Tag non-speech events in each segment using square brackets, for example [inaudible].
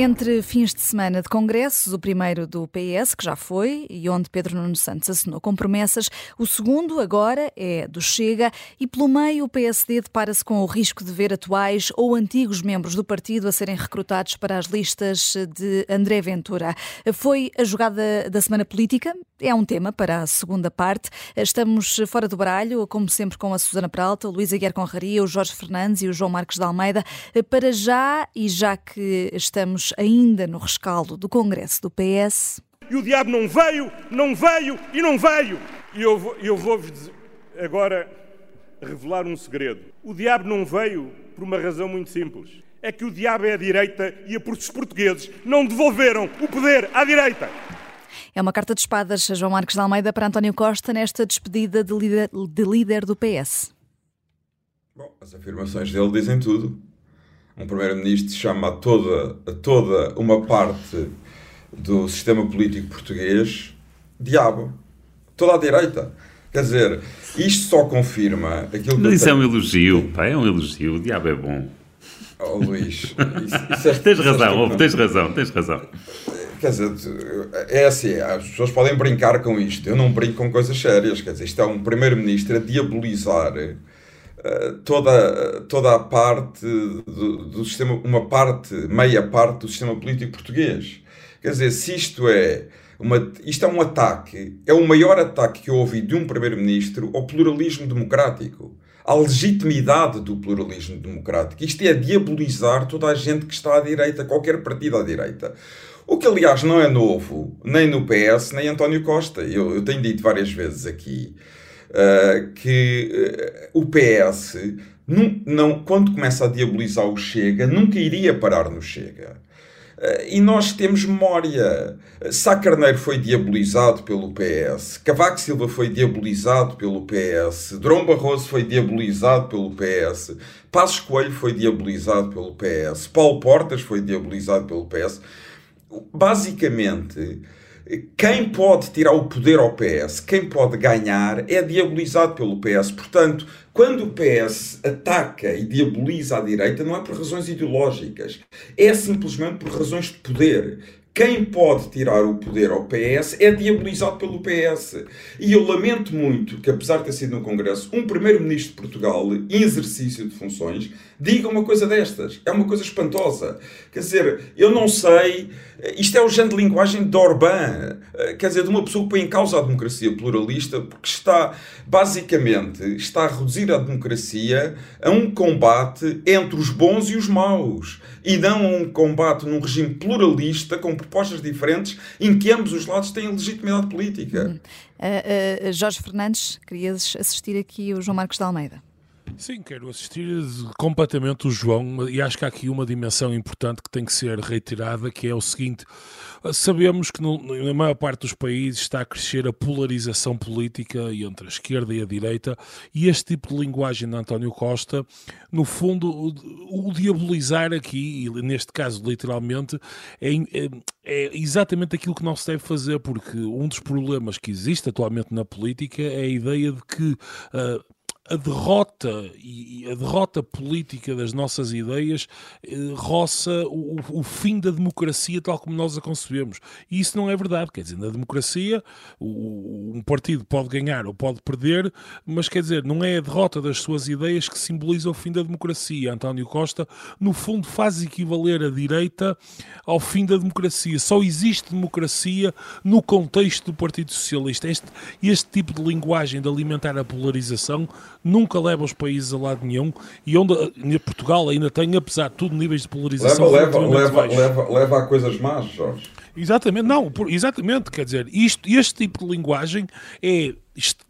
Entre fins de semana de congressos, o primeiro do PS, que já foi, e onde Pedro Nuno Santos assinou com promessas, o segundo agora é do Chega, e pelo meio o PSD depara-se com o risco de ver atuais ou antigos membros do partido a serem recrutados para as listas de André Ventura. Foi a jogada da semana política? É um tema para a segunda parte. Estamos fora do baralho, como sempre, com a Susana Peralta, o Luísa Guerra Conraria, o Jorge Fernandes e o João Marcos de Almeida. Para já, e já que estamos ainda no rescaldo do Congresso do PS. E o diabo não veio, não veio e não veio. E eu, vou, eu vou-vos agora revelar um segredo. O diabo não veio por uma razão muito simples. É que o diabo é a direita e os portugueses não devolveram o poder à direita. É uma carta de espadas, João Marcos de Almeida, para António Costa nesta despedida de líder, de líder do PS. Bom, as afirmações dele dizem tudo um primeiro-ministro chama a toda, a toda uma parte do sistema político português diabo. Toda a direita. Quer dizer, isto só confirma aquilo que. Mas isso tenho... é um elogio, pá, é um elogio. O diabo é bom. Oh, Luís, isso, isso é, [laughs] tens razão, é tens razão, tens razão. Quer dizer, é assim, as pessoas podem brincar com isto. Eu não brinco com coisas sérias. Quer dizer, isto é um primeiro-ministro a diabolizar toda, toda a parte do, do, sistema, uma parte, meia parte do sistema político português. Quer dizer, se isto é uma, isto é um ataque, é o maior ataque que eu ouvi de um primeiro-ministro ao pluralismo democrático, à legitimidade do pluralismo democrático. Isto é diabolizar toda a gente que está à direita, qualquer partido à direita. O que, aliás, não é novo, nem no PS, nem António Costa. Eu, eu tenho dito várias vezes aqui uh, que uh, o PS, não, não, quando começa a diabolizar o Chega, nunca iria parar no Chega. Uh, e nós temos memória. Sá Carneiro foi diabolizado pelo PS, Cavaco Silva foi diabolizado pelo PS, Drão Barroso foi diabolizado pelo PS, Passos Coelho foi diabolizado pelo PS, Paulo Portas foi diabolizado pelo PS. Basicamente, quem pode tirar o poder ao PS, quem pode ganhar, é diabolizado pelo PS. Portanto, quando o PS ataca e diaboliza a direita, não é por razões ideológicas, é simplesmente por razões de poder. Quem pode tirar o poder ao PS é diabolizado pelo PS. E eu lamento muito que, apesar de ter sido no Congresso, um primeiro-ministro de Portugal, em exercício de funções, diga uma coisa destas. É uma coisa espantosa. Quer dizer, eu não sei. Isto é o género de linguagem de Orbán, quer dizer, de uma pessoa que põe em causa a democracia pluralista, porque está, basicamente, está a reduzir a democracia a um combate entre os bons e os maus, e não a um combate num regime pluralista com propostas diferentes em que ambos os lados têm legitimidade política. Uh, uh, Jorge Fernandes, querias assistir aqui o João Marcos de Almeida. Sim, quero assistir completamente o João e acho que há aqui uma dimensão importante que tem que ser reiterada, que é o seguinte, sabemos que no, na maior parte dos países está a crescer a polarização política entre a esquerda e a direita e este tipo de linguagem de António Costa, no fundo, o, o diabolizar aqui, e neste caso literalmente, é, é, é exatamente aquilo que não se deve fazer, porque um dos problemas que existe atualmente na política é a ideia de que uh, a derrota e a derrota política das nossas ideias eh, roça o, o, fim da democracia tal como nós a concebemos. E isso não é verdade. Quer dizer, na democracia o, um partido pode ganhar ou pode perder, mas quer dizer, não é a derrota das suas ideias que simboliza o fim da democracia. António Costa, no fundo, faz equivaler a direita ao fim da democracia. Só existe democracia no contexto do Partido Socialista. Este, este tipo de linguagem de alimentar a polarização nunca leva os países a lado nenhum e onde Portugal ainda tem, apesar de tudo, níveis de polarização leva, leva, leva, leva, leva a coisas más, Jorge. Exatamente, não, exatamente, quer dizer, isto, este tipo de linguagem é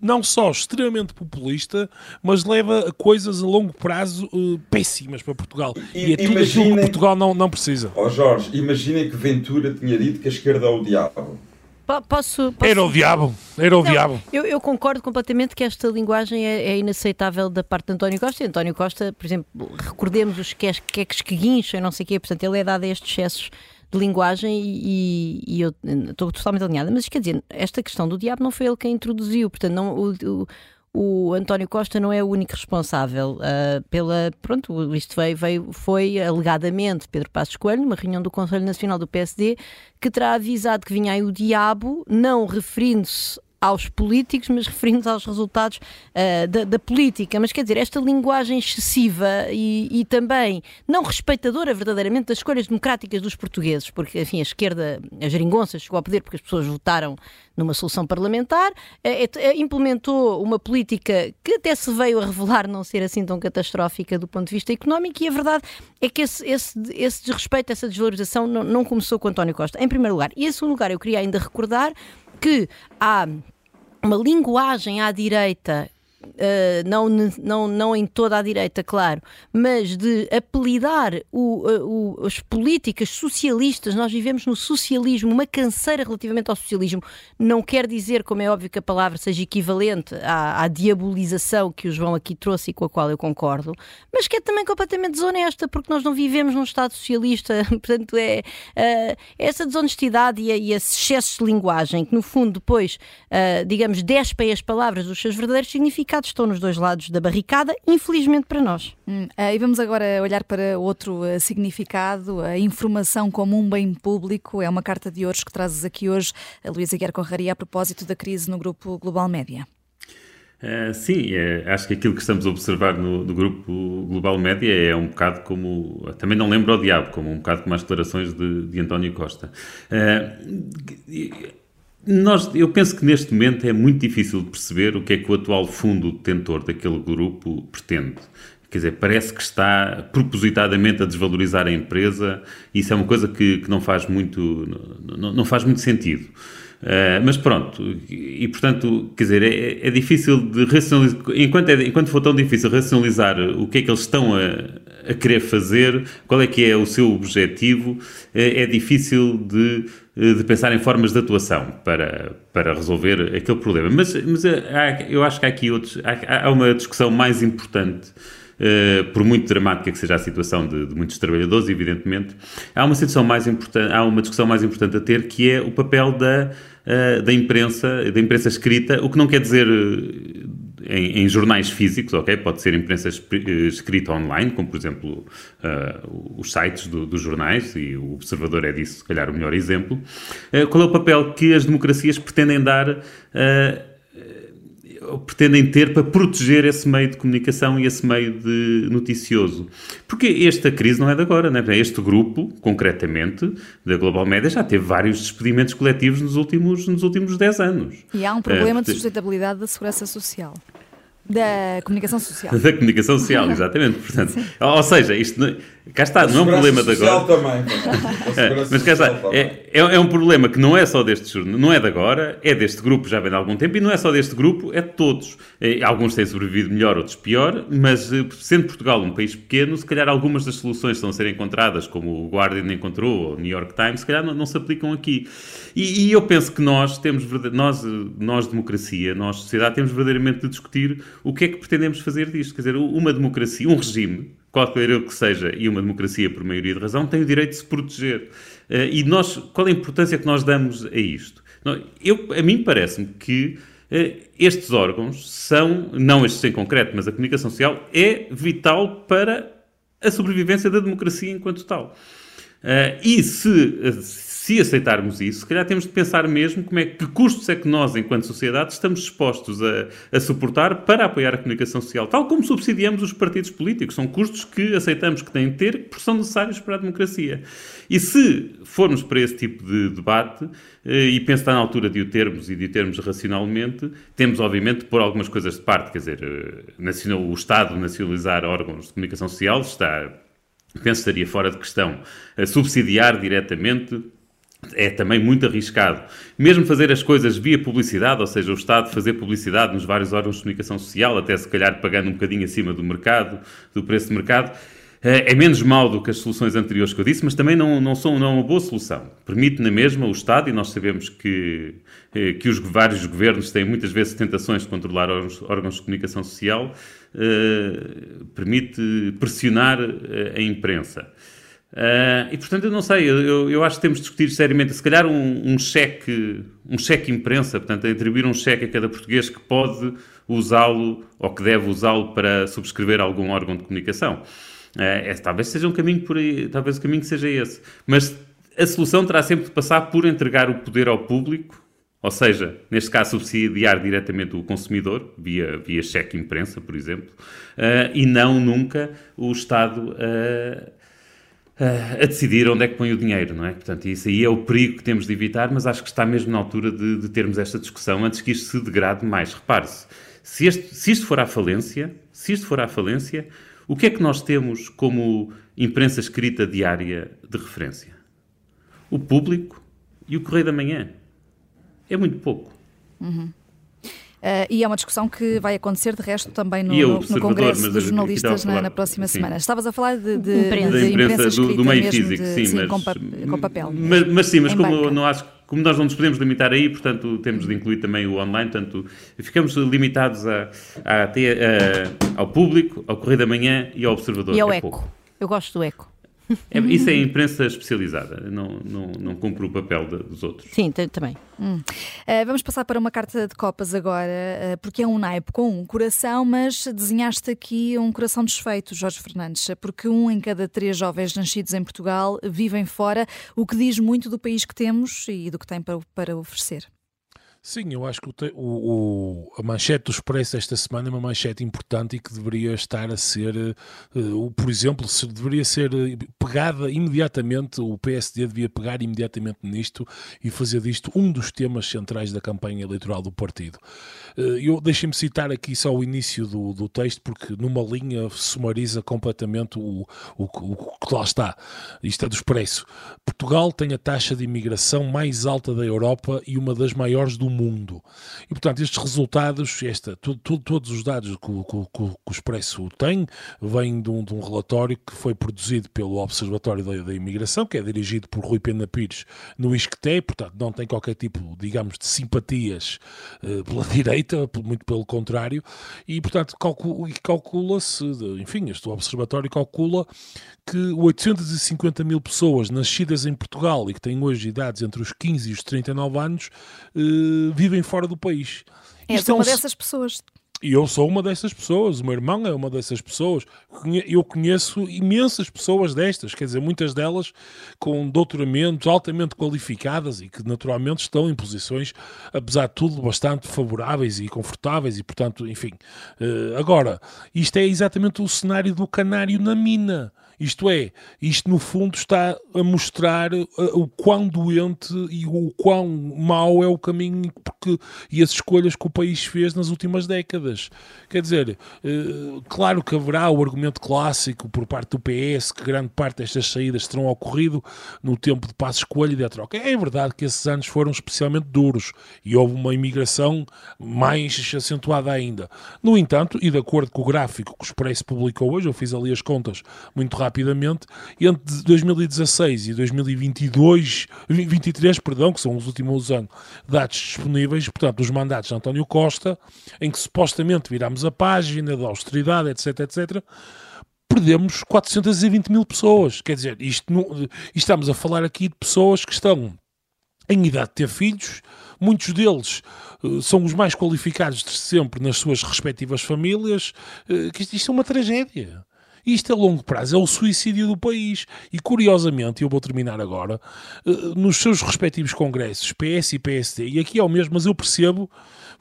não só extremamente populista, mas leva a coisas a longo prazo uh, péssimas para Portugal. E, e é tudo aquilo que Portugal não, não precisa. Ó oh Jorge, imaginem que Ventura tinha dito que a esquerda é o diabo. Posso, posso, Era o diabo, era o não, diabo. Eu, eu, concordo completamente que esta linguagem é, é, inaceitável da parte de António Costa. E António Costa, por exemplo, recordemos os queques que guincham, não sei o quê, portanto, ele é dado a estes excessos de linguagem e, e eu estou totalmente alinhada. Mas quer dizer, esta questão do diabo não foi ele quem introduziu, portanto, não, o, o o António Costa não é o único responsável uh, pela. Pronto, isto veio, veio, foi alegadamente Pedro Passos Coelho, numa reunião do Conselho Nacional do PSD, que terá avisado que vinha aí o diabo, não referindo-se aos políticos, mas referindo aos resultados uh, da, da, política. Mas quer dizer, esta linguagem excessiva e, e, também não respeitadora verdadeiramente das escolhas democráticas dos portugueses, porque, enfim, a esquerda, a geringonça, chegou ao poder porque as pessoas votaram numa solução parlamentar, uh, implementou uma política que até se veio a revelar não ser assim tão catastrófica do ponto de vista económico, e a verdade é que esse, esse, esse desrespeito, essa desvalorização não, não começou com António Costa, em primeiro lugar. E em segundo lugar, eu queria ainda recordar que há uma linguagem à direita Uh, não, não, não em toda a direita, claro, mas de apelidar o, o, as políticas socialistas, nós vivemos no socialismo, uma canseira relativamente ao socialismo, não quer dizer, como é óbvio, que a palavra seja equivalente à, à diabolização que o João aqui trouxe e com a qual eu concordo, mas que é também completamente desonesta, porque nós não vivemos num Estado socialista, [laughs] portanto é uh, essa desonestidade e, e esses excessos de linguagem que no fundo depois, uh, digamos, despem as palavras dos seus verdadeiros significados sindicatos estão nos dois lados da barricada, infelizmente para nós. Hum, uh, e vamos agora olhar para outro uh, significado, a informação como um bem público. É uma carta de hoje que trazes aqui hoje, a Luísa Guerra Conraria, a propósito da crise no grupo Global Média. Uh, sim, é, acho que aquilo que estamos a observar no, no, grupo Global Média é um bocado como. Também não lembro ao diabo, como um bocado como as declarações de, de António Costa. Uh, nós, eu penso que neste momento é muito difícil de perceber o que é que o atual fundo detentor daquele grupo pretende. Quer dizer, parece que está propositadamente a desvalorizar a empresa. Isso é uma coisa que, que não, faz muito, não, não faz muito sentido. Uh, mas pronto, e portanto, quer dizer, é, é difícil de racionalizar, enquanto, é, enquanto for tão difícil racionalizar o que é que eles estão a, a querer fazer, qual é que é o seu objetivo, é, é difícil de, de pensar em formas de atuação para, para resolver aquele problema. Mas, mas há, eu acho que há aqui outros, há, há uma discussão mais importante Uh, por muito dramática que seja a situação de, de, muitos trabalhadores, evidentemente, há uma situação mais importante, há uma discussão mais importante a ter que é o papel da, uh, da imprensa, da imprensa escrita, o que não quer dizer uh, em, em, jornais físicos, ok? Pode ser imprensa escrita online, como por exemplo os sites do, dos jornais, e o Observador é disso, se calhar, o melhor exemplo. qual é o papel que as democracias pretendem dar pretendem ter para proteger esse meio de comunicação e esse meio de noticioso. Porque esta crise não é de agora, né? Este grupo, concretamente, da Global Média, já teve vários despedimentos coletivos nos últimos, nos últimos 10 anos. E há um problema uh, de sustentabilidade da segurança social. Da comunicação social. da comunicação social, [laughs] exatamente. Portanto, ou seja, isto não, cá está, não é um problema de agora. Também, [laughs] é, mas cá está, é, é, é, um problema que não é só deste não é de agora, é deste grupo já vem de algum tempo e não é só deste grupo, é de todos. É, alguns têm sobrevivido melhor, outros pior, mas eh, sendo Portugal um país pequeno, se calhar algumas das soluções estão a ser encontradas, como o Guardian encontrou, ou o New York Times, se calhar não, não se aplicam aqui. E, e, eu penso que nós temos, nós, nós democracia, nós sociedade, temos verdadeiramente de discutir o que é que pretendemos fazer disto? Quer dizer, uma democracia, um regime, qualquer que seja, e uma democracia por maioria de razão, tem o direito de se proteger. Uh, e nós, qual a importância que nós damos a isto? Eu, a mim parece-me que uh, estes órgãos são, não estes em concreto, mas a comunicação social, é vital para a sobrevivência da democracia enquanto tal. Uh, e se, se aceitarmos isso, se calhar temos de pensar mesmo como é que custos é que nós, enquanto sociedade, estamos dispostos a, a suportar para apoiar a comunicação social, tal como subsidiamos os partidos políticos. São custos que aceitamos que têm de ter, porque são necessários para a democracia. E se formos para esse tipo de debate, eh, e penso estar na altura de o termos e de o termos racionalmente, temos obviamente de pôr algumas coisas de parte, quer dizer, eh, o Estado nacionalizar órgãos de comunicação social está penso que estaria fora de questão. Subsidiar diretamente é também muito arriscado. Mesmo fazer as coisas via publicidade, ou seja, o Estado fazer publicidade nos vários órgãos de comunicação social, até se calhar pagando um bocadinho acima do mercado, do preço de mercado, eh, é menos mau do que as soluções anteriores que eu disse, mas também não, não são não é uma boa solução. Permite na mesma o Estado, e nós sabemos que, eh, que os vários governos têm muitas vezes tentações de controlar órgãos, órgãos de comunicação social, eh, permite pressionar a imprensa. Uh, e portanto eu não sei, eu, eu acho que temos de discutir seriamente, se calhar um, um cheque, um cheque imprensa, portanto atribuir um cheque a cada português que pode usá-lo ou que deve usá-lo para subscrever algum órgão de comunicação. Uh, talvez seja um caminho por aí, talvez o caminho seja esse. Mas a solução terá sempre de passar por entregar o poder ao público, ou seja, neste caso subsidiar diretamente o consumidor, via, via cheque imprensa, por exemplo, uh, e não nunca o Estado a decidir onde é que põe o dinheiro, não é? Portanto, isso aí é o perigo que temos de evitar, mas acho que está mesmo na altura de, de termos esta discussão antes que isto se degrade mais. Repare-se, se, se isto for à falência, se isto for à falência, o que é que nós temos como imprensa escrita diária de referência? O público e o Correio da Manhã. É muito pouco. Uhum. Uh, e é uma discussão que vai acontecer, de resto, também no, no, no Congresso dos Jornalistas na, na, próxima sim. semana. Estavas a falar de, de, imprensa. de imprensa, do, do, meio físico, de, sim, sim mas, com, pa, com, papel. Mas, mas sim, mas como, não acho, como nós não nos podemos limitar aí, portanto, temos de incluir também o online, portanto, ficamos limitados a, a, a, ao público, ao Correio da Manhã e ao Observador. E ao é Eco. Pouco. Eu gosto do Eco. É, isso é imprensa especializada, não, não, não cumpre o papel de, dos outros. Sim, também. Hum. Uh, vamos passar para uma carta de copas agora, uh, porque é um naipe com um coração, mas desenhaste aqui um coração desfeito, Jorge Fernandes, porque um em cada três jovens nascidos em Portugal vivem fora, o que diz muito do país que temos e do que tem para, para oferecer. Sim, eu acho que o, o, a manchete do Expresso esta semana é uma manchete importante e que deveria estar a ser, uh, por exemplo, se deveria ser eh, pegada imediatamente, o PSD devia pegar imediatamente nisto e fazer disto um dos temas centrais da campanha eleitoral do partido. Uh, eu Deixem-me citar aqui só o início do, do texto, porque numa linha sumariza completamente o, o, o que lá está. Isto é do Expresso. Portugal tem a taxa de imigração mais alta da Europa e uma das maiores do mundo. E, portanto, estes resultados, esta, todos os dados que, que, que, que, o Expresso tem, vêm de um, de um, relatório que foi produzido pelo Observatório da, da, Imigração, que é dirigido por Rui Pena Pires no ISCTE, portanto, não tem qualquer tipo, digamos, de simpatias uh, pela [laughs] direita, muito pelo contrário, e, portanto, calcula-se, enfim, este Observatório calcula que 850 mil pessoas nascidas em Portugal e que têm hoje idades entre os 15 e os 39 anos vivem fora do país. És Isto uma é um... dessas pessoas. E eu sou uma dessas pessoas, o meu irmão é uma dessas pessoas. Eu conheço imensas pessoas destas, quer dizer, muitas delas com doutoramentos altamente qualificadas e que naturalmente estão em posições, apesar de tudo, bastante favoráveis e confortáveis e, portanto, enfim. Eh, agora, isto é exatamente o cenário do canário na mina. Isto é, isto no fundo está a mostrar uh, o quão doente e o quão mau é o caminho porque, e as escolhas que o país fez nas últimas décadas. Quer dizer, uh, claro que haverá o argumento clássico por parte do PS que grande parte destas saídas terão ocorrido no tempo de passo escolha e de troca. É verdade que esses anos foram especialmente duros e houve uma imigração mais acentuada ainda. No entanto, e de acordo com o gráfico que o Expresso publicou hoje, eu fiz ali as contas muito rápido rapidamente, entre 2016 e 2022, 23, perdão, que são os últimos anos, dados disponíveis, portanto, os mandatos de António Costa, em que supostamente virámos a página da austeridade, etc, etc, perdemos 420 mil pessoas. Quer dizer, isto, estamos a falar aqui de pessoas que estão em idade de ter filhos, muitos deles uh, são os mais qualificados de sempre nas suas respectivas famílias, uh, que isto é uma tragédia. Isto a longo prazo é o suicídio do país. E curiosamente, eu vou terminar agora, eh, nos seus respectivos congressos, PS e PSD, e aqui é o mesmo, mas eu percebo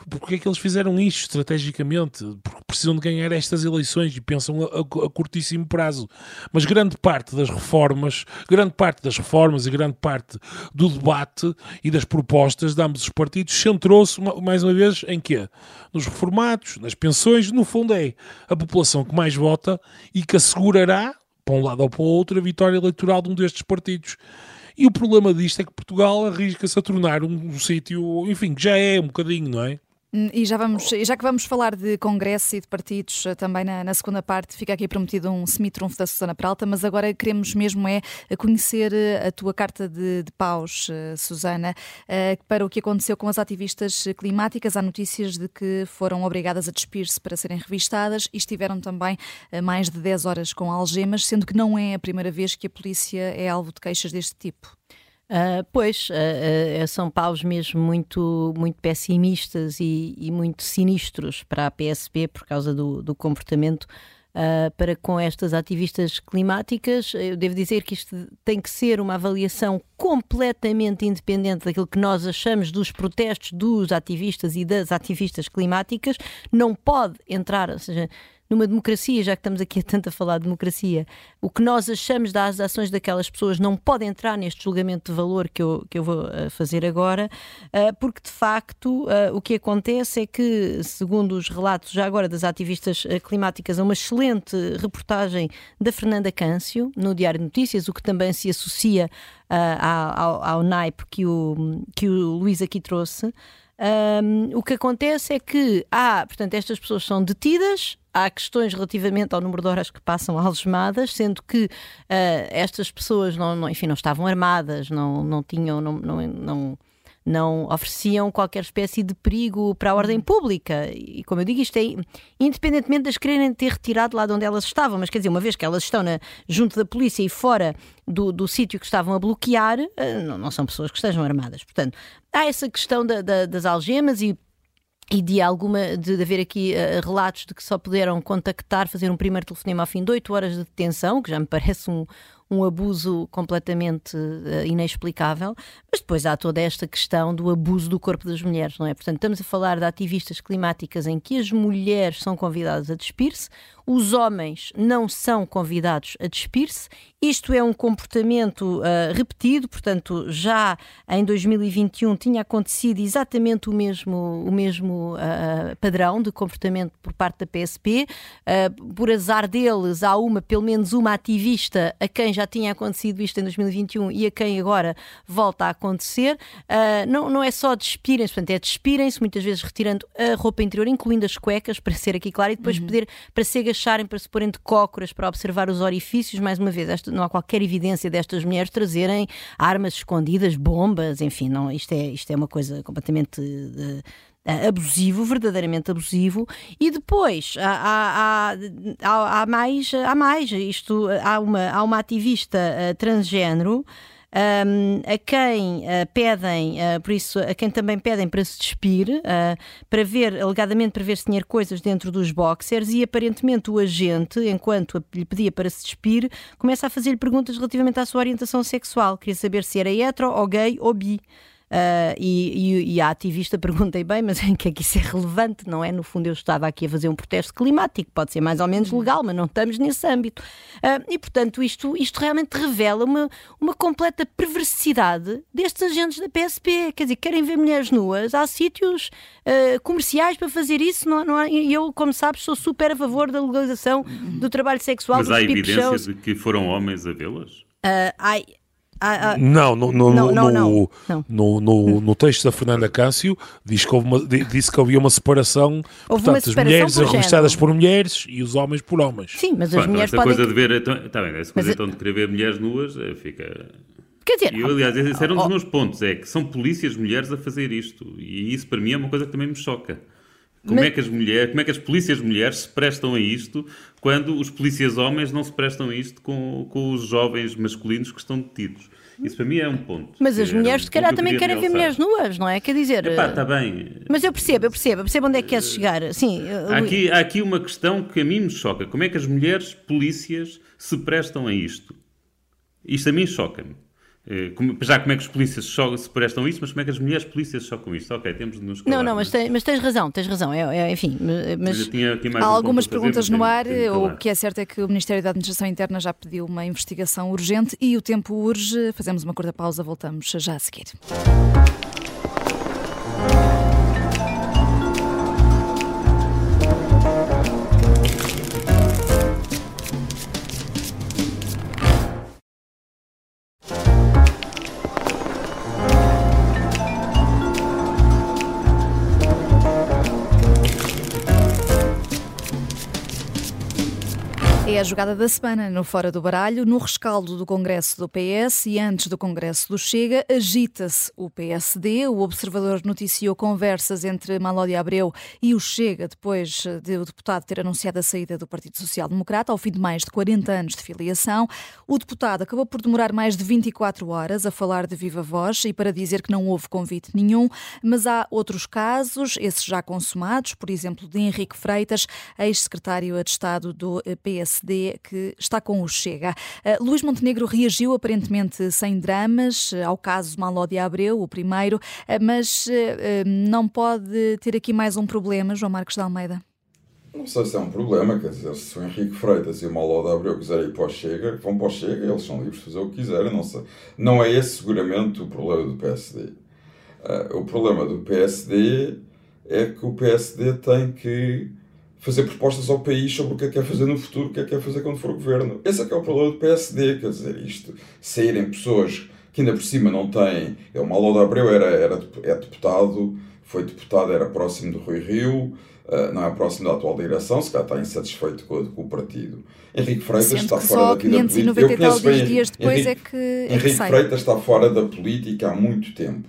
porque é que eles fizeram isto estrategicamente, porque precisam de ganhar estas eleições e pensam a, a, a, curtíssimo prazo. Mas grande parte das reformas, grande parte das reformas e grande parte do debate e das propostas de ambos os partidos centrou-se, mais uma vez, em quê? Nos reformados, nas pensões, no fundo é a população que mais vota e que assegurará, para um lado ou para o outro, a vitória eleitoral de um destes partidos. E o problema disto é que Portugal arrisca-se a tornar um, um sítio, enfim, que já é um bocadinho, não é? E já, vamos, já que vamos falar de Congresso e de partidos eh, também na, na segunda parte, fica aqui prometido um semi-trunfo da Susana Peralta, mas agora queremos mesmo é conhecer eh, a tua carta de, de paus, eh, Susana, para o que aconteceu com as ativistas climáticas. Há notícias de que foram obrigadas a despir-se para serem revistadas e estiveram também mais de 10 horas com algemas, sendo que não é a primeira vez que a polícia é alvo de queixas deste tipo. Uh, pois, uh, uh, são paus mesmo muito, muito pessimistas e, e, muito sinistros para a PSP por causa do, do comportamento para com estas ativistas climáticas. Eu devo dizer que isto tem que ser uma avaliação completamente independente daquilo que nós achamos dos protestos dos ativistas e das ativistas climáticas. Não pode entrar, ou seja, numa democracia, já que estamos aqui a tanto a falar de democracia, o que nós achamos das ações daquelas pessoas não pode entrar neste julgamento de valor que eu, que eu vou uh, fazer agora, uh, porque de facto uh, o que acontece é que, segundo os relatos já agora das ativistas climáticas, é uma excelente reportagem da Fernanda Câncio no Diário de Notícias, o que também se associa ao, ao naipe que o, que o Luís aqui trouxe. Um, o que acontece é que há, portanto, estas pessoas são detidas, há questões relativamente ao número de horas que passam [laughs] algemadas, sendo que uh, estas pessoas não, não, enfim, não estavam armadas, não, não tinham, não, não, não não ofereciam qualquer espécie de perigo para a ordem pública. E como eu digo, isto é independentemente das quererem ter retirado lá de onde elas estavam, mas quer dizer, uma vez que elas estão na, junto da polícia e fora do, do sítio que estavam a bloquear, eh, não, não, são pessoas que estejam armadas. Portanto, há essa questão da, da, das algemas e e de alguma de, de haver aqui uh, relatos de que só puderam contactar, fazer um primeiro telefonema ao fim de 8 horas de detenção, que já me [laughs] parece um, um abuso completamente uh, inexplicável, mas depois há toda esta questão do abuso do corpo das mulheres, não é? Portanto, estamos a falar de ativistas climáticas em que as mulheres são convidadas a despir-se, os homens não são convidados a despir-se. Isto é um comportamento uh, repetido, portanto, já em 2021 tinha acontecido exatamente o mesmo, o mesmo uh, padrão de comportamento por parte da PSP. Uh, por azar deles, há uma, pelo menos uma ativista a quem já tinha acontecido isto em 2021 e a quem agora volta a acontecer. não, não é só despirem-se, portanto, é despirem-se, muitas vezes retirando a roupa interior, incluindo as cuecas, para ser aqui claro, e depois uhum. poder, para ser agacharem, para se porem de cócoras, para observar os orifícios. Mais uma vez, esta, não há qualquer evidência destas mulheres trazerem armas escondidas, bombas, enfim, não, isto, é, isto é uma coisa completamente. Eh, abusivo, verdadeiramente abusivo, e depois há, há, há, há mais, há mais, isto, há uma, há uma ativista uh, transgênero um, a quem uh, pedem, uh, por isso, a quem também pedem para se despir, uh, para ver, alegadamente para ver se tinha coisas dentro dos boxers, e aparentemente o agente, enquanto lhe pedia para se despir, começa a fazer-lhe perguntas relativamente à sua orientação sexual. Queria saber se era hetero, ou gay, ou bi. Uh, e, e, a ativista [laughs] perguntei bem, mas em que é que isso é relevante, não é? No fundo, eu estava aqui a fazer um protesto climático, pode ser mais ou menos legal, mas não estamos nesse âmbito. Uh, e, portanto, isto, isto realmente revela uma, uma completa perversidade destes agentes da PSP. Quer dizer, querem ver mulheres nuas, há sítios uh, comerciais para fazer isso, não, não e eu, como sabes, sou super a favor da legalização do trabalho sexual. Mas há evidência de que foram homens a vê-las? Uh, ah, ah, não, no, no, não, no, não, no, no, no, texto da Fernanda Câncio diz que houve uma, disse que havia uma separação, houve portanto, uma separação as mulheres revistadas por mulheres e os homens por homens. Sim, mas as Pronto, mulheres esta podem... coisa de ver, está então, bem, essa coisa mas, então de querer ver mulheres nuas eh, fica... Quer dizer, eu, aliás, esse era um dos oh, meus pontos, é que são polícias mulheres a fazer isto, e isso para mim é uma coisa que também me choca. Como, mas... é que as mulheres, como é que as polícias mulheres se prestam a isto quando os polícias homens não se prestam a isto com, com os jovens masculinos que estão detidos? Isso para mim é um ponto. Mas as mulheres, se calhar, também querem ver mulheres nuas, não é? Quer dizer. Epá, está bem. Mas eu percebo, eu percebo, eu percebo onde é que queres chegar. Sim, há, aqui, há aqui uma questão que a mim me choca. Como é que as mulheres polícias se prestam a isto? Isto a mim choca-me. Eh, já como é que os polícias se prestam isso, mas como é que as mulheres polícias chocam isto? Ok, temos de nos calar, Não, não, mas, mas tens razão, tens razão. É, é enfim, mas, há um algumas perguntas no ar. O que é certo é que o Ministério da Administração Interna já pediu uma investigação urgente e o tempo urge. Fazemos uma curta pausa, voltamos já a seguir. É a jogada da semana no Fora do Baralho, no rescaldo do Congresso do PS e antes do Congresso do Chega, agita-se o PSD. O Observador noticiou conversas entre Malódia Abreu e o Chega depois de o deputado ter anunciado a saída do Partido Social Democrata ao fim de mais de 40 anos de filiação. O deputado acabou por demorar mais de 24 horas a falar de viva voz e para dizer que não houve convite nenhum, mas há outros casos, esses já consumados, por exemplo, de Henrique Freitas, ex-secretário de Estado do PSD PSD que está com o Chega. Uh, Luís Montenegro reagiu aparentemente sem dramas uh, ao caso Malódia Abreu, o primeiro, uh, mas não pode ter aqui mais um problema, João Marcos de Almeida? Não sei se é um problema, quer dizer, se o Henrique Freitas e o Malódia Abreu quiserem ir para o Chega, vão para o Chega, eles são livres de fazer o que quiserem, não sei. Não é esse seguramente o problema do PSD. o problema do PSD é que o PSD tem que fazer propostas ao país sobre o que é que quer fazer no futuro, o que é que quer fazer quando for governo. Esse é que é o problema do PSD, quer dizer, isto, saírem pessoas que ainda por cima não têm... É, o Malo de Abreu era, era, é deputado, foi deputado, era próximo do Rui Rio, uh, não é próximo da atual direção, se calhar está insatisfeito com, com o partido. Henrique Freitas Sendo está fora da vida política. Eu conheço bem, dias depois Henrique, é que, é Henrique que Freitas está fora da política há muito tempo.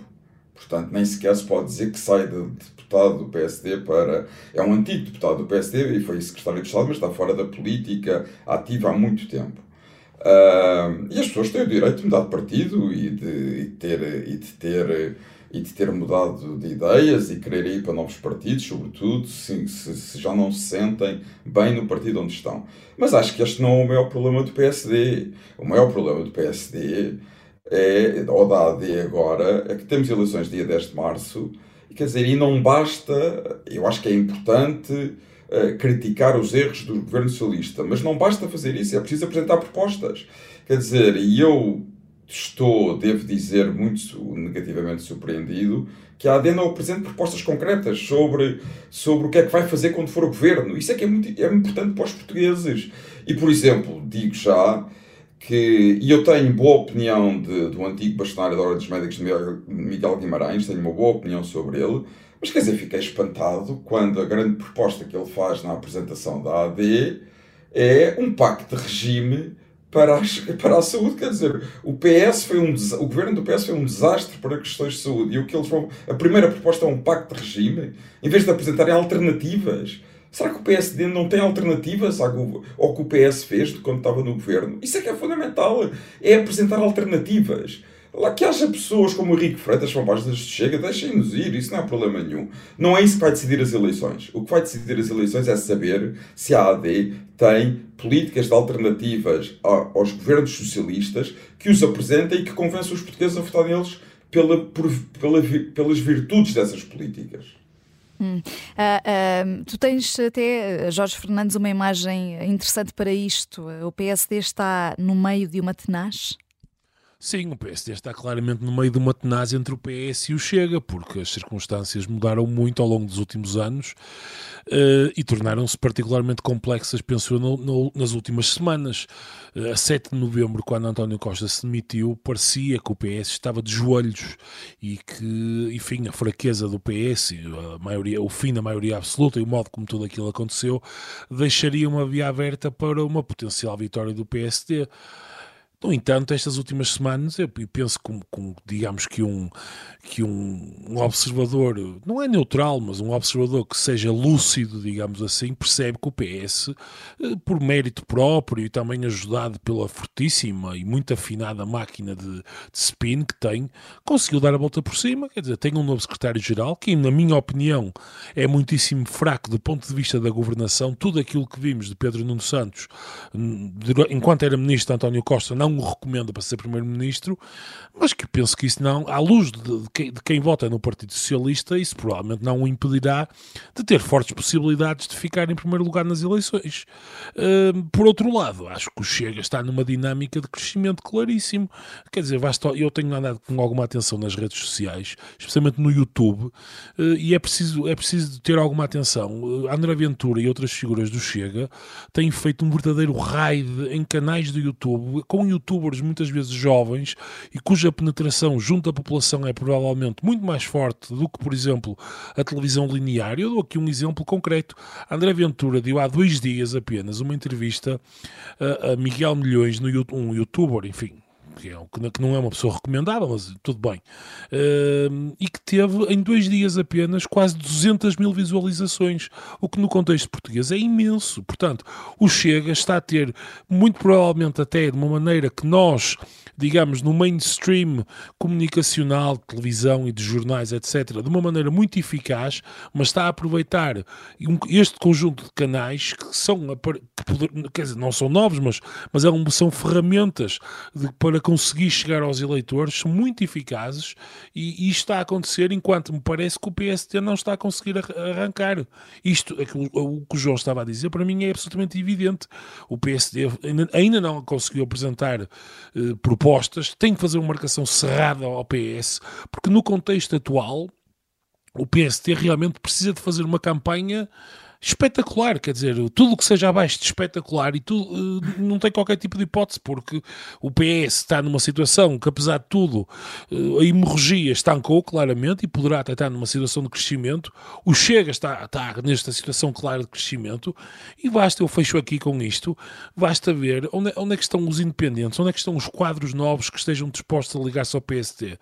Portanto, nem sequer se pode dizer que sai de, deputado do PSD para. É um antigo deputado do PSD e foi secretário de Estado, mas está fora da política ativa há muito tempo. Uh, e as pessoas têm o direito de mudar de partido e de, e ter, e de ter e de ter mudado de ideias e querer ir para novos partidos, sobretudo se, se, se, já não se sentem bem no partido onde estão. Mas acho que este não é o maior problema do PSD. O maior problema do PSD é, ou da AD agora, é que temos eleições dia 10 de março Quer dizer, e não basta, eu acho que é importante uh, criticar os erros do governo socialista, mas não basta fazer isso, é preciso apresentar propostas. Quer dizer, e eu estou, devo dizer, muito negativamente surpreendido que a AD não apresente propostas concretas sobre, sobre o que é que vai fazer quando for o governo. Isso é que é muito é importante para os portugueses. E, por exemplo, digo já, que, e eu tenho boa opinião de, do antigo bastonário da Ordem dos Médicos Miguel Guimarães, tenho uma boa opinião sobre ele, mas quer dizer, fiquei espantado quando a grande proposta que ele faz na apresentação da AD é um pacto de regime para a, [laughs] para a saúde. Quer dizer, o PS foi um o governo do PS foi um desastre para questões de saúde. E o que eles vão, a primeira proposta é um pacto de regime, em vez de apresentarem alternativas. Será que o PSD não tem alternativas ao que o PS fez quando estava no governo? Isso é que é fundamental, é apresentar alternativas. Lá que haja pessoas como o Henrique Freitas são de Chega, deixem-nos ir, isso não é problema nenhum. Não é isso que vai decidir as eleições. O que vai decidir as eleições é saber se a AD tem políticas de alternativas aos governos socialistas que os apresentem e que convençam os portugueses a votar neles pela, por, pela, pelas virtudes dessas políticas. Hum. Uh, uh, tu tens até, Jorge Fernandes, uma imagem interessante para isto. O PSD está no meio de uma tenaz? Sim, o PSD está claramente no meio de uma tenaz entre o PS e o Chega, porque as circunstâncias mudaram muito ao longo dos últimos anos uh, e tornaram-se particularmente complexas, penso eu, no, no, nas últimas semanas. Uh, a 7 de novembro, quando António Costa se demitiu, parecia que o PS estava de joelhos e que, enfim, a fraqueza do PS, a maioria, o fim da maioria absoluta e o modo como tudo aquilo aconteceu, deixaria uma via aberta para uma potencial vitória do PSD. No entanto, estas últimas semanas, eu penso que, digamos que um, que um, um, observador, não é neutral, mas um observador que seja lúcido, digamos assim, percebe que o PS, eh, por mérito próprio e também ajudado pela fortíssima e muito afinada máquina de, de spin que tem, conseguiu dar a volta por cima. Quer dizer, tem um novo secretário-geral que, na minha opinião, é muitíssimo fraco do ponto de vista da governação. Tudo aquilo que vimos de Pedro Nuno Santos, enquanto era ministro António Costa, não não o recomendo para ser Primeiro-Ministro, mas que penso que isso não, à luz de, de, quem, de, quem, vota no Partido Socialista, isso provavelmente não o impedirá de ter fortes possibilidades de ficar em primeiro lugar nas eleições. Uh, por outro lado, acho que o Chega está numa dinâmica de crescimento claríssimo. Quer dizer, basta, eu tenho andado com alguma atenção nas redes sociais, especialmente no YouTube, uh, e é preciso, é preciso ter alguma atenção. Uh, André Ventura e outras figuras do Chega têm feito um verdadeiro raid em canais do YouTube, com youtubers muitas vezes jovens e cuja penetração junto à população é provavelmente muito mais forte do que, por exemplo, a televisão linear. Eu dou aqui um exemplo concreto. André Ventura deu há dois dias apenas uma entrevista a, Miguel Milhões, no, um youtuber, enfim, é que não é uma pessoa recomendada, mas tudo bem, uh, e que teve em dois dias apenas quase 200 mil visualizações, o que no contexto português é imenso. Portanto, o Chega está a ter, muito provavelmente até de uma maneira que nós digamos, no mainstream comunicacional, de televisão e de jornais, etc., de uma maneira muito eficaz, mas está a aproveitar este conjunto de canais que são, que, quer dizer, não são novos, mas, mas é são ferramentas de, para conseguir chegar aos eleitores, são muito eficazes e, e isto está a acontecer enquanto me parece que o PSD não está a conseguir arrancar. Isto, o, o que o João estava a dizer, para mim é absolutamente evidente. O PSD ainda, ainda não conseguiu apresentar eh, propostas, tem que fazer uma marcação cerrada ao PS, porque no contexto atual o PST realmente precisa de fazer uma campanha espetacular, quer dizer, tudo o que seja abaixo de espetacular e tudo, uh, não tem qualquer tipo de hipótese, porque o PS está numa situação que, apesar de tudo, uh, a hemorragia estancou claramente e poderá até estar numa situação de crescimento. O Chega está, está nesta situação clara de crescimento e basta, eu fecho aqui com isto, basta ver onde, onde é que estão os independentes, onde é que estão os quadros novos que estejam dispostos a ligar-se ao PST.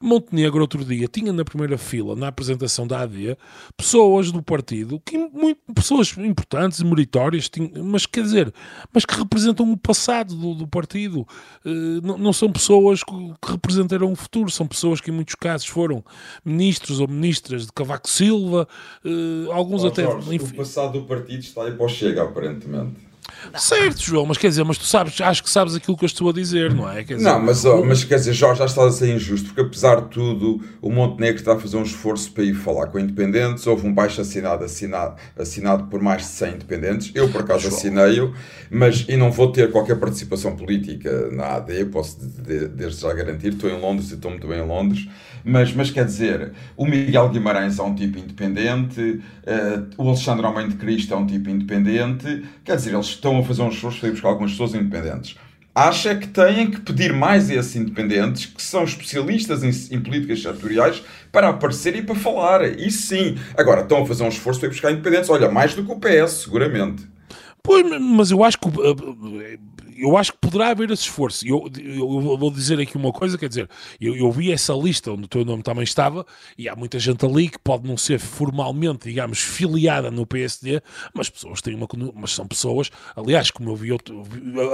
Montenegro, outro dia, tinha na primeira fila, na apresentação da AD, pessoas do partido que muito pessoas importantes e meritórias, mas quer dizer, mas que representam o passado do, do partido. Uh, não, não, são pessoas que, representarão o futuro, são pessoas que em muitos casos foram ministros ou ministras de Cavaco Silva, uh, alguns oh, até. Jorge, enfim... O passado do partido está aí para o Chega, aparentemente. Certo, João, mas quer dizer, mas tu sabes, acho que sabes aquilo que eu estou a dizer, não é? Quer dizer, não, mas, oh, mas quer dizer, Jorge, já estás a ser injusto, porque apesar de tudo, o Montenegro está a fazer um esforço para ir falar com independentes. Houve um baixo assinado, assinado, assinado por mais de 100 independentes. Eu, por acaso, assinei-o, mas e não vou ter qualquer participação política na AD, posso desde já garantir. Estou em Londres e estou muito bem em Londres. Mas, mas quer dizer, o Miguel Guimarães é um tipo independente, uh, o Alexandre de Cristo é um tipo independente. Quer dizer, eles estão a fazer um esforço para ir buscar algumas pessoas independentes. Acha que têm que pedir mais a esses independentes, que são especialistas em, em políticas setoriais, para aparecer e para falar. Isso sim. Agora, estão a fazer um esforço para ir buscar independentes. Olha, mais do que o PS, seguramente. Pois, mas eu acho que eu acho que poderá haver esse esforço. Eu, eu, vou dizer aqui uma coisa, quer dizer, eu, eu, vi essa lista onde o teu nome também estava, e há muita gente ali que pode não ser formalmente, digamos, filiada no PSD, mas pessoas têm uma mas são pessoas, aliás, como eu vi,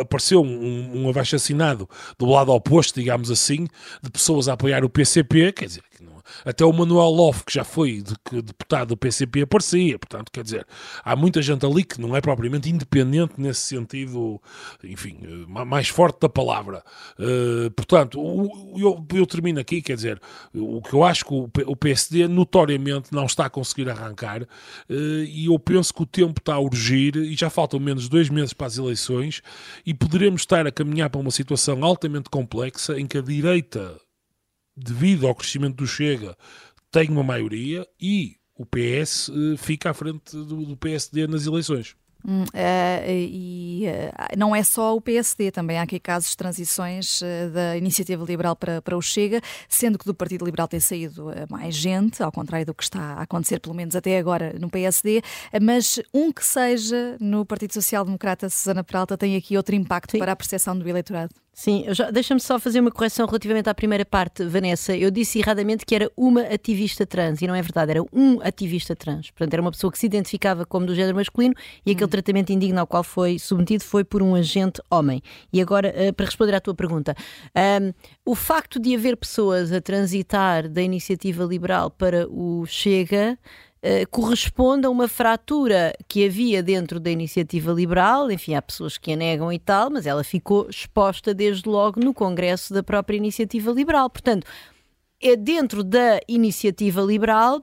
apareceu um, um abaixo assinado do lado oposto, digamos assim, de pessoas a apoiar o PCP, quer dizer, até o Manuel Loff, que já foi de, que, deputado do PCP, aparecia. Portanto, quer dizer, há muita gente ali que não é propriamente independente nesse sentido, enfim, mais forte da palavra. Uh, portanto, eu, eu, termino aqui, quer dizer, o que eu acho que o, PSD notoriamente não está a conseguir arrancar uh, e eu penso que o tempo está a urgir e já faltam menos dois meses para as eleições e poderemos estar a caminhar para uma situação altamente complexa em que a direita devido ao crescimento do Chega, tem uma maioria e o PS eh, fica à frente do, do PSD nas eleições. Hum, uh, e uh, não é só o PSD, também há aqui casos de transições uh, da Iniciativa Liberal para, para o Chega, sendo que do Partido Liberal tem saído mais gente, ao contrário do que está a acontecer, pelo menos até agora, no PSD, mas um que seja no Partido Social Democrata, Susana Peralta, tem aqui outro impacto Sim. para a percepção do eleitorado. Sim, deixa-me só fazer uma correção relativamente à primeira parte, Vanessa. Eu disse erradamente que era uma ativista trans e não é verdade, era um ativista trans. Portanto, era uma pessoa que se identificava como do género masculino e aquele hum. tratamento indigno ao qual foi submetido foi por um agente homem. E agora, uh, para responder à tua pergunta, um, o facto de haver pessoas a transitar da iniciativa liberal para o Chega eh, corresponde a uma fratura que havia dentro da iniciativa liberal. Enfim, há pessoas que a negam e tal, mas ela ficou exposta desde logo no Congresso da própria iniciativa liberal. Portanto, é dentro da iniciativa liberal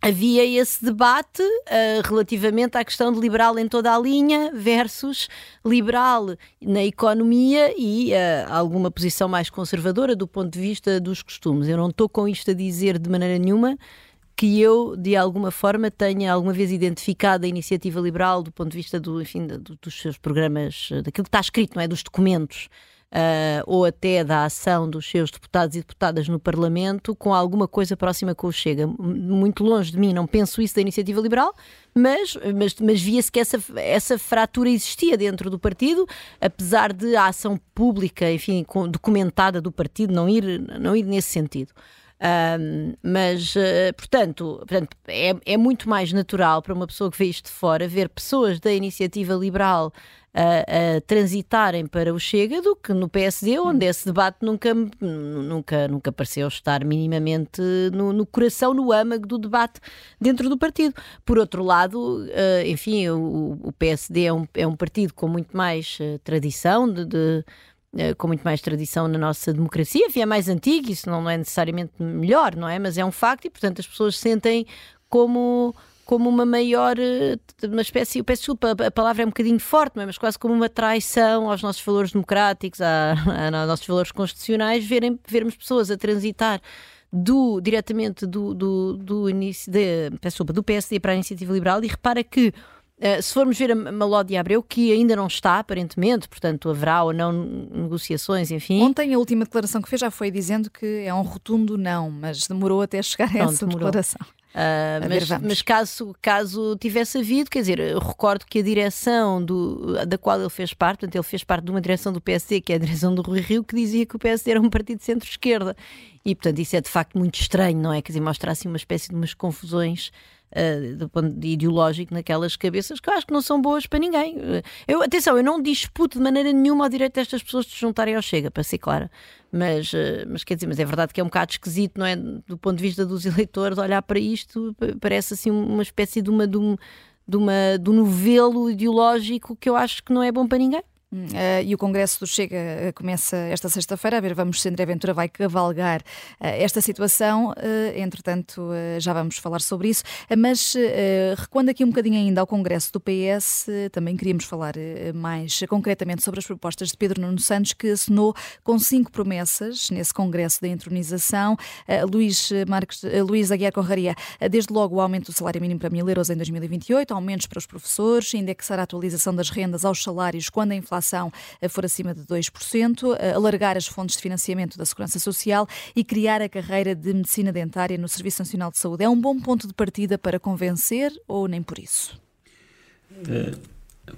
havia esse debate uh, relativamente à questão de liberal em toda a linha versus liberal na economia e uh, alguma posição mais conservadora do ponto de vista dos costumes. Eu não estou com isto a dizer de maneira nenhuma que eu, de alguma forma, tenha alguma vez identificado a iniciativa liberal do ponto de vista do, enfim, do, dos seus programas, daquilo que está escrito, não é? Dos documentos. uh, ou até da ação dos seus deputados e deputadas no Parlamento com alguma coisa próxima com o Chega. Muito longe de mim, não penso isso da iniciativa liberal, mas, mas, mas via-se que essa, essa fratura existia dentro do partido, apesar de a ação pública, enfim, documentada do partido não ir, não ir nesse sentido. Um, mas, uh, portanto, portanto é, é muito mais natural para uma pessoa que vê isto de fora ver pessoas da iniciativa liberal a, a, transitarem para o Chega do que no PSD, onde esse debate nunca, nunca, nunca pareceu estar minimamente no, no coração, no âmago do debate dentro do partido. Por outro lado, uh, enfim, o, o, PSD é um, é um partido com muito mais uh, tradição de, de com muito mais tradição na nossa democracia, enfim, é mais antigo, isso não é necessariamente melhor, não é? Mas é um facto e, portanto, as pessoas sentem como como uma maior, eh, uma espécie, eu peço desculpa, a palavra é um bocadinho forte, é? mas quase como uma traição aos nossos valores democráticos, [laughs] a, aos nossos valores constitucionais, verem, vermos pessoas a transitar do, diretamente do, do, do início de, peço desculpa, do PSD para a Iniciativa Liberal e repara que Uh, se formos ver a Malódia Abreu, que ainda não está, aparentemente, portanto haverá ou não negociações, enfim. Ontem a última declaração que fez já foi dizendo que é um rotundo não, mas demorou até chegar a essa demorou. declaração. Uh, mas, mas, caso, caso tivesse havido, quer dizer, eu recordo que a direção do, da qual ele fez parte, portanto, ele fez parte de uma direção do PSD, que é a direção do Rui Rio, que dizia que o PSD era um partido de centro-esquerda. E, portanto, isso é de facto muito estranho, não é? Quer dizer, mostra assim uma espécie de umas confusões uh, do ponto de ideológico naquelas cabeças que eu acho que não são boas para ninguém. Eh, eu, atenção, eu não disputo de maneira nenhuma o direito destas pessoas de se juntarem ao Chega, para ser clara. Mas, uh, mas quer dizer, mas é verdade que é um bocado esquisito, não é? Do ponto de vista dos [laughs] eleitores, olhar para isto parece assim uma espécie de uma. De um, de, uma, de um novelo ideológico que eu acho que não é bom para ninguém. Uh, e o Congresso do Chega uh, começa esta sexta-feira. A ver, vamos se André Ventura vai cavalgar uh, esta situação. entretanto, já vamos falar sobre isso. mas recuando aqui um bocadinho ainda ao Congresso do PS, também queríamos falar mais concretamente sobre as propostas de Pedro Nuno Santos, que assinou com cinco promessas nesse Congresso da Entronização. Luís, Marques, Luís Aguiar Corraria, desde logo o aumento do salário mínimo para mil euros em 2028, aumentos para os professores, indexar a atualização das rendas aos salários quando a inflação inflação eh, for acima de 2%, eh, alargar as fontes de financiamento da Segurança Social e criar a carreira de Medicina Dentária no Serviço Nacional de Saúde. É um bom ponto de partida para convencer ou nem por isso? É,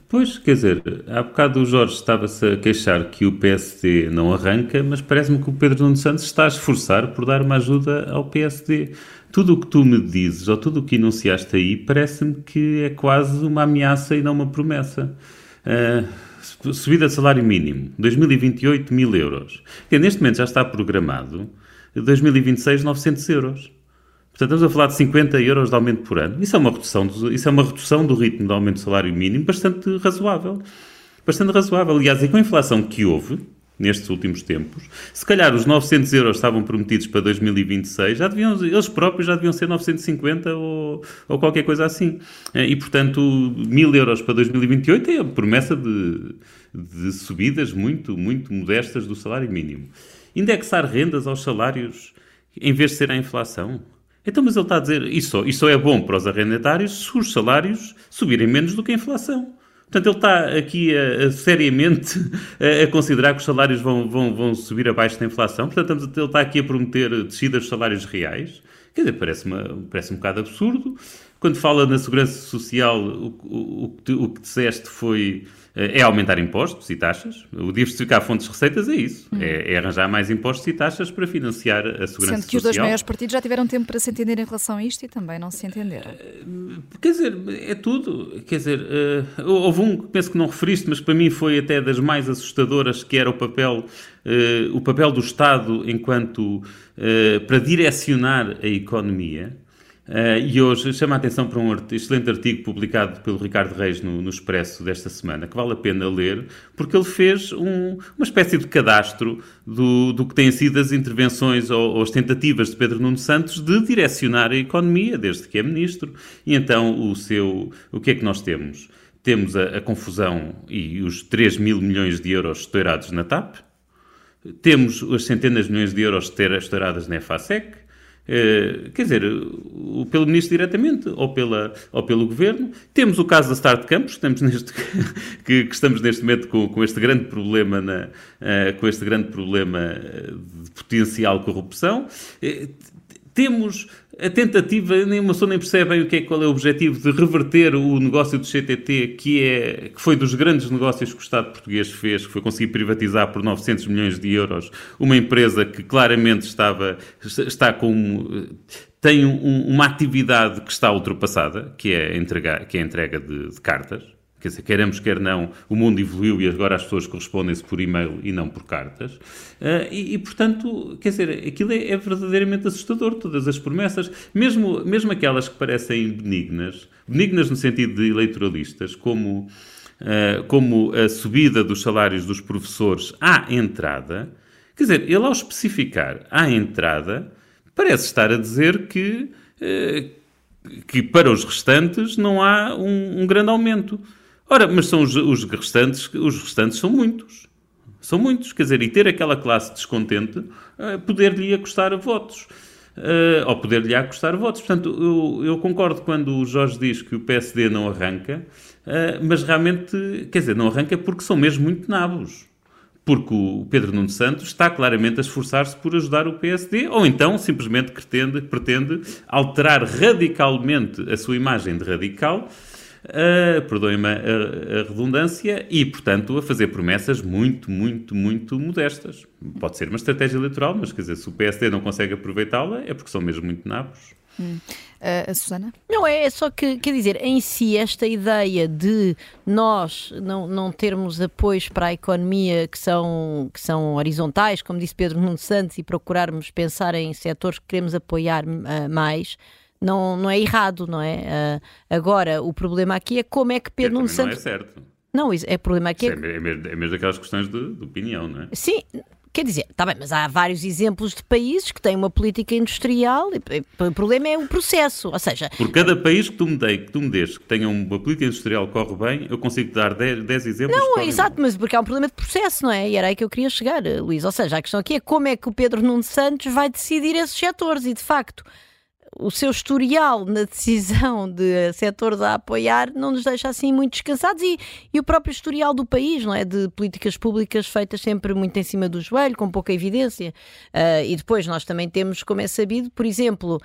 pois, quer dizer, há bocado o Jorge estava-se a queixar que o PSD não arranca, mas parece-me que o Pedro Nuno Santos está a esforçar por dar uma ajuda ao PSD. Tudo o que tu me dizes, ou tudo o que enunciaste aí, parece-me que é quase uma ameaça e não uma promessa. Uh, subida de salário mínimo, 2028, mil euros. Neste momento já está programado 2026, 900 euros. Portanto, estamos a falar de 50 euros de aumento por ano. Isso é uma redução do, isso é uma redução do ritmo de aumento do salário mínimo bastante razoável. Bastante razoável. Aliás, e com a inflação que houve, nestes últimos tempos. Se calhar os 900 euros estavam prometidos para 2026, já deviam, eles próprios já deviam ser 950 ou, ou qualquer coisa assim. Eh, e, portanto, 1000 euros para 2028 é a promessa de, de subidas muito, muito modestas do salário mínimo. Indexar rendas aos salários em vez de ser a inflação. Então, mas ele está a dizer, isso, isso é bom para os arrendatários se os salários subirem menos do que a inflação. Portanto, ele está aqui seriamente [laughs] a, a, considerar que os salários vão, vão, vão subir abaixo da inflação. Portanto, ele está aqui a prometer descidas dos salários reais. Quer dizer, parece, parece um bocado absurdo. Quando fala na segurança social, o, o, o que disseste foi é aumentar impostos e taxas. O diversificar fontes de receitas é isso. Hum. É, é, arranjar mais impostos e taxas para financiar a segurança social. Sendo que os dois maiores partidos já tiveram tempo para se entender em relação a isto e também não se entenderam. Eh, quer dizer, é tudo. Quer dizer, uh, houve um que penso que não referiste, mas para mim foi até das mais assustadoras, que era o papel, uh, o papel do Estado enquanto uh, para direcionar a economia. Uh, e hoje chama a atenção para um excelente artigo publicado pelo Ricardo Reis no, no, Expresso desta semana, que vale a pena ler, porque ele fez um, uma espécie de cadastro do, do que têm sido as intervenções ou, ou, as tentativas de Pedro Nuno Santos de direcionar a economia, desde que é ministro. E então o seu. O que é que nós temos? Temos a, a confusão e os 3 mil milhões de euros estourados na TAP, temos as centenas de milhões de euros estouradas na EFASEC, Uh, quer dizer, pelo Ministro diretamente ou, pela, ou pelo Governo. Temos o caso da Start Campus, que estamos neste, [laughs] que, que estamos neste momento com, com este grande problema, na, uh, com este grande problema de potencial corrupção. Temos a tentativa, nem uma pessoa nem percebe o que é, qual é o objetivo de reverter o negócio do CTT, que, é, que foi dos grandes negócios que o Estado português fez, que foi conseguir privatizar por 900 milhões de euros. Uma empresa que claramente estava, está com tem um, uma atividade que está ultrapassada, que é, entregar, que é a entrega de, de cartas, Quer dizer, queremos, quer não, o mundo evoluiu e agora as pessoas correspondem-se por e-mail e não por cartas. Uh, e, e, portanto, quer dizer, aquilo é, é, verdadeiramente assustador, todas as promessas, mesmo, mesmo aquelas que parecem benignas, benignas no sentido de eleitoralistas, como, uh, como a subida dos salários dos professores à entrada. Quer dizer, ele ao especificar à entrada, parece estar a dizer que. Uh, que para os restantes não há um, um grande aumento. Ora, mas são os, os, restantes, os restantes são muitos. São muitos, quer dizer, e ter aquela classe descontente uh, poder-lhe custar votos. Uh, ou poder-lhe custar votos. Portanto, eu, eu, concordo quando o Jorge diz que o PSD não arranca, uh, mas realmente, quer dizer, não arranca porque são mesmo muito nabos. Porque o Pedro Nuno Santos está claramente a esforçar-se por ajudar o PSD, ou então simplesmente pretende, pretende alterar radicalmente a sua imagem de radical uh, perdoem-me a, a, redundância, e, portanto, a fazer promessas muito, muito, muito modestas. Pode ser uma estratégia eleitoral, mas quer dizer, se o PSD não consegue aproveitá-la, é porque são mesmo muito nabos. Hum. Uh, a Susana? Não, é, é só que, quer dizer, em si, esta ideia de nós não, não termos apoios para a economia que são, que são horizontais, como disse Pedro Nuno Santos, e procurarmos pensar em setores que queremos apoiar uh, mais, não, não é errado, não é? Uh, agora, o problema aqui é como é que Pedro Nuno Santos. Não é certo. Não, é problema aqui. É, é, mesmo, é mesmo daquelas questões de, de opinião, não é? Sim, Quer dizer, está bem, mas há vários exemplos de países que têm uma política industrial e o problema é o processo, ou seja... Por cada país que tu me, dei, que tu me des que tenha uma política industrial que corre bem, eu consigo dar 10, 10 exemplos Não, exato, bem. mas porque há um problema de processo, não é? E era aí que eu queria chegar, Luís. Ou seja, a questão aqui é como é que o Pedro Nuno Santos vai decidir esses setores e, de facto o seu historial na decisão de setores a apoiar não nos deixa assim muito descansados e, e o próprio historial do país, não é? De políticas públicas feitas sempre muito em cima do joelho, com pouca evidência. Uh, e depois nós também temos, como é sabido, por exemplo,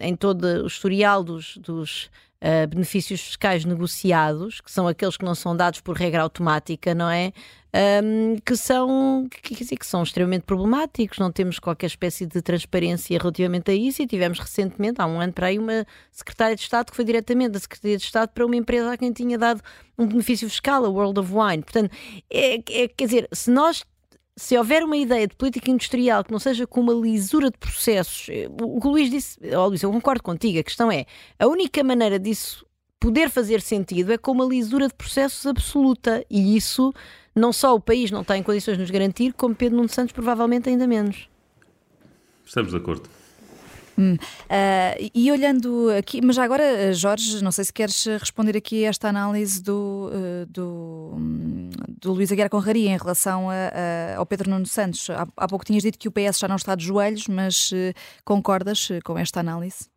em todo o historial dos, dos uh, benefícios fiscais negociados, que são aqueles que não são dados por regra automática, não é? Um, que são que, dizer, que são extremamente problemáticos, não temos qualquer espécie de transparência relativamente a isso e tivemos recentemente, há um ano para aí, uma secretária de Estado que foi diretamente da Secretaria de Estado para uma empresa a quem tinha dado um benefício fiscal, a World of Wine. Portanto, é, é, quer dizer, se nós se houver uma ideia de política industrial que não seja com uma lisura de processos, eh, o que o Luís disse, oh, Luís, eu concordo contigo, a questão é, a única maneira disso poder fazer sentido é com uma lisura de processos absoluta e isso não só o país não está em condições de nos garantir, como Pedro Nuno Santos provavelmente ainda menos. Estamos de acordo. Hum. Uh, e olhando aqui, mas já agora, Jorge, não sei se queres responder aqui a esta análise do, uh, do, um, do Luís Aguiar Conraria em relação a, a, ao Pedro Nuno Santos. Há, há, pouco tinhas dito que o PS já não está de joelhos, mas uh, concordas com esta análise?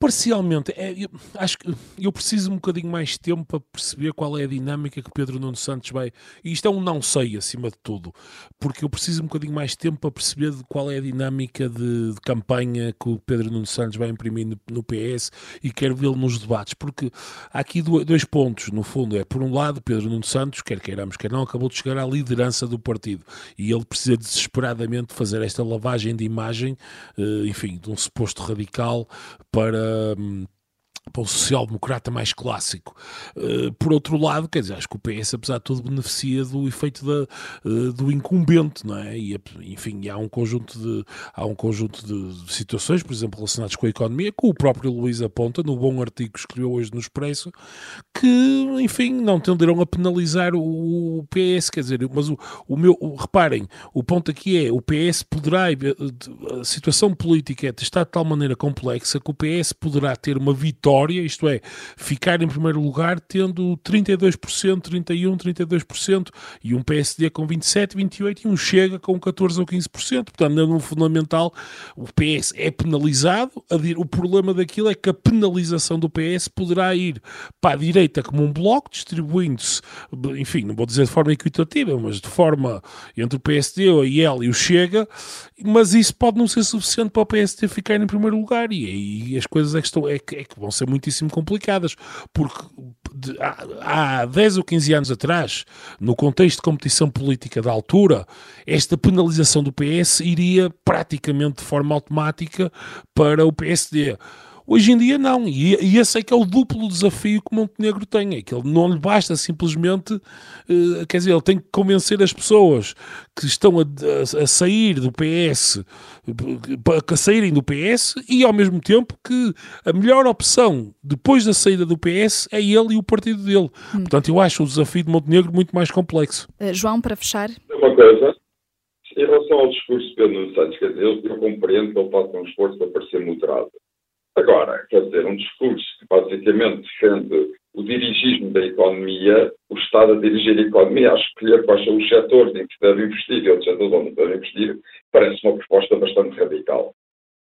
Parcialmente, é, eu, acho que eu preciso um bocadinho mais de tempo para perceber qual é a dinâmica que Pedro Nuno Santos vai. E isto é um não sei acima de tudo, porque eu preciso um bocadinho mais de tempo para perceber qual é a dinâmica de, de campanha que o Pedro Nuno Santos vai imprimir no, no PS e quero vê-lo nos debates, porque há aqui dois pontos, no fundo. É por um lado, Pedro Nuno Santos, quer queiramos, quer não, acabou de chegar à liderança do partido e ele precisa desesperadamente fazer esta lavagem de imagem, eh, enfim, de um suposto radical para um, para o social-democrata mais clássico. Uh, por outro lado, quer dizer, acho que o PS, apesar de tudo, beneficia do efeito da, uh, do incumbente, não é? E, enfim, há um conjunto de, há um conjunto de situações, por exemplo, relacionadas com a economia, que o próprio Luís aponta no bom artigo que escreveu hoje no Expresso, que, enfim, não tenderão a penalizar o, o PS, quer dizer, mas o, o meu, o, reparem, o ponto aqui é, o PS poderá, a situação política está de tal maneira complexa que o PS poderá ter uma vitória vitória, isto é, ficar em primeiro lugar tendo 32%, 31%, 32% e um PSD com 27%, 28% e um Chega com 14% ou 15%. Portanto, no fundamental, o PS é penalizado. O problema daquilo é que a penalização do PS poderá ir para a direita como um bloco, distribuindo-se, enfim, não vou dizer de forma equitativa, mas de forma entre o PSD, a IEL e o Chega, mas isso pode não ser suficiente para o PSD ficar em primeiro lugar e aí as coisas é que, estão, é que, é que vão ser muitíssimo complicadas, porque de, há, há 10 ou 15 anos atrás, no contexto de competição política da altura, esta penalização do PS iria praticamente de forma automática para o PSD. Hoje em dia não, e, e esse é que é o duplo desafio que Montenegro tem, é que ele não lhe basta simplesmente, uh, quer dizer, ele tem que convencer as pessoas que estão a, a, a sair do PS, a saírem do PS, e ao mesmo tempo que a melhor opção depois da saída do PS é ele e o partido dele. Hum. Portanto, eu acho o desafio de Montenegro muito mais complexo. Uh, João, para fechar. Uma coisa, em relação ao discurso de Pedro Santos, quer dizer, eu, eu compreendo que ele faça um esforço para parecer moderado. Agora, quer dizer, um discurso que basicamente defende o dirigismo da economia, o Estado a dirigir a economia, a escolher quais são os setores em que se deve investir e outros setores onde deve investir, parece uma proposta bastante radical.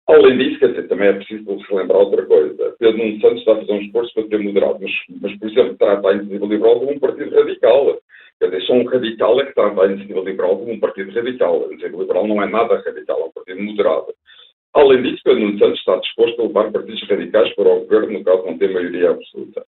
Além disso, quer dizer, também é preciso se lembrar outra coisa. Pedro Nuno Santos está a fazer um esforço para ter moderado, mas, mas por exemplo, trata a Iniciativa Liberal como um partido radical. Quer dizer, só um radical é que trata a Iniciativa Liberal como um partido radical. A Iniciativa Liberal não é nada radical, é um partido moderado. Além disso, Pedro Nuno Santos está disposto a levar partidos radicais para o governo, no caso não tem maioria absoluta.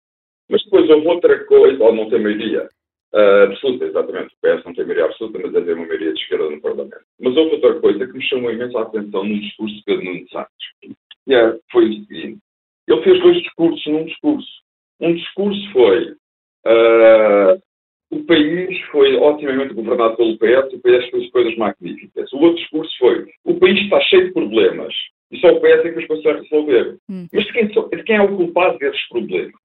Mas depois houve outra coisa, ou não tem maioria uh, absoluta, exatamente. O PS não tem maioria absoluta, mas é ter uma maioria de esquerda no Parlamento. Mas houve outra coisa que me chamou imensa atenção no discurso de Pedro Nuno Santos. E é, foi o seguinte: ele fez dois discursos num discurso. Um discurso foi uh, o país foi otimamente governado pelo PS, o PS fez coisas magníficas. O outro discurso foi: o país está cheio de problemas e só o PS é que os consegue resolver. Hum. Mas de quem, de quem, é o culpado desses problemas?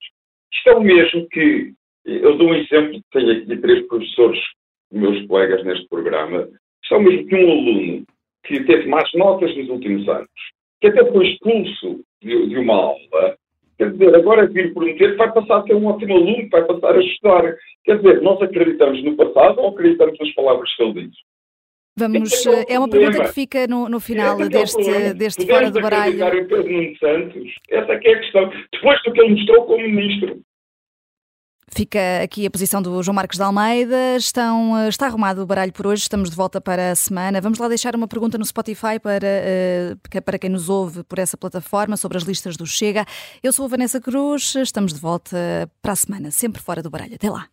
Isto é o mesmo que. Eu dou um exemplo, tenho aqui três professores, meus colegas neste programa. Isto é o mesmo que um aluno que teve mais notas nos últimos anos, que até foi expulso de, de uma aula Quer dizer, agora vir prometer que vai passar a ser um ótimo aluno, que vai passar a estudar. Quer dizer, nós acreditamos no passado ou acreditamos nas palavras que ele diz? Vamos, é, é, uma pergunta que fica no, no final é deste, deste Fora do Baralho. Em Pedro Nuno Santos? Essa é que é a questão. Depois do que ele mostrou como ministro. Fica aqui a posição do João Marcos de Almeida. Estão, eh, está arrumado o baralho por hoje, estamos de volta para a semana. Vamos lá deixar uma pergunta no Spotify para, eh, para quem nos ouve por essa plataforma sobre as listas do Chega. Eu sou a Vanessa Cruz, estamos de volta para a semana, sempre fora do baralho. Até lá.